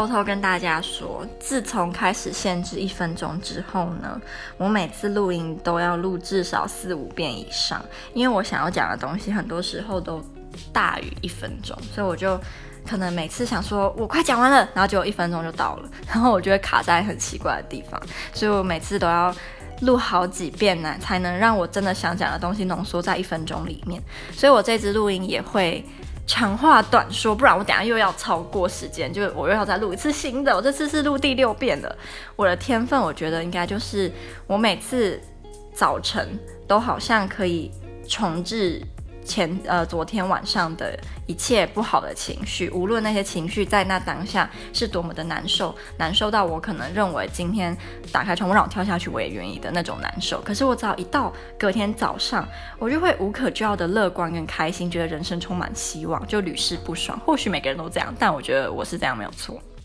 偷偷跟大家说，自从开始限制一分钟之后呢，我每次录音都要录至少四五遍以上，因为我想要讲的东西很多时候都大于一分钟，所以我就可能每次想说我快讲完了，然后结果一分钟就到了，然后我就会卡在很奇怪的地方，所以我每次都要录好几遍呢，才能让我真的想讲的东西浓缩在一分钟里面，所以我这支录音也会。长话短说，不然我等下又要超过时间，就我又要再录一次新的。我这次是录第六遍的。我的天分，我觉得应该就是我每次早晨都好像可以重置。前呃，昨天晚上的一切不好的情绪，无论那些情绪在那当下是多么的难受，难受到我可能认为今天打开窗户让我跳下去我也愿意的那种难受。可是我只要一到隔天早上，我就会无可救药的乐观跟开心，觉得人生充满希望，就屡试不爽。或许每个人都这样，但我觉得我是这样没有错。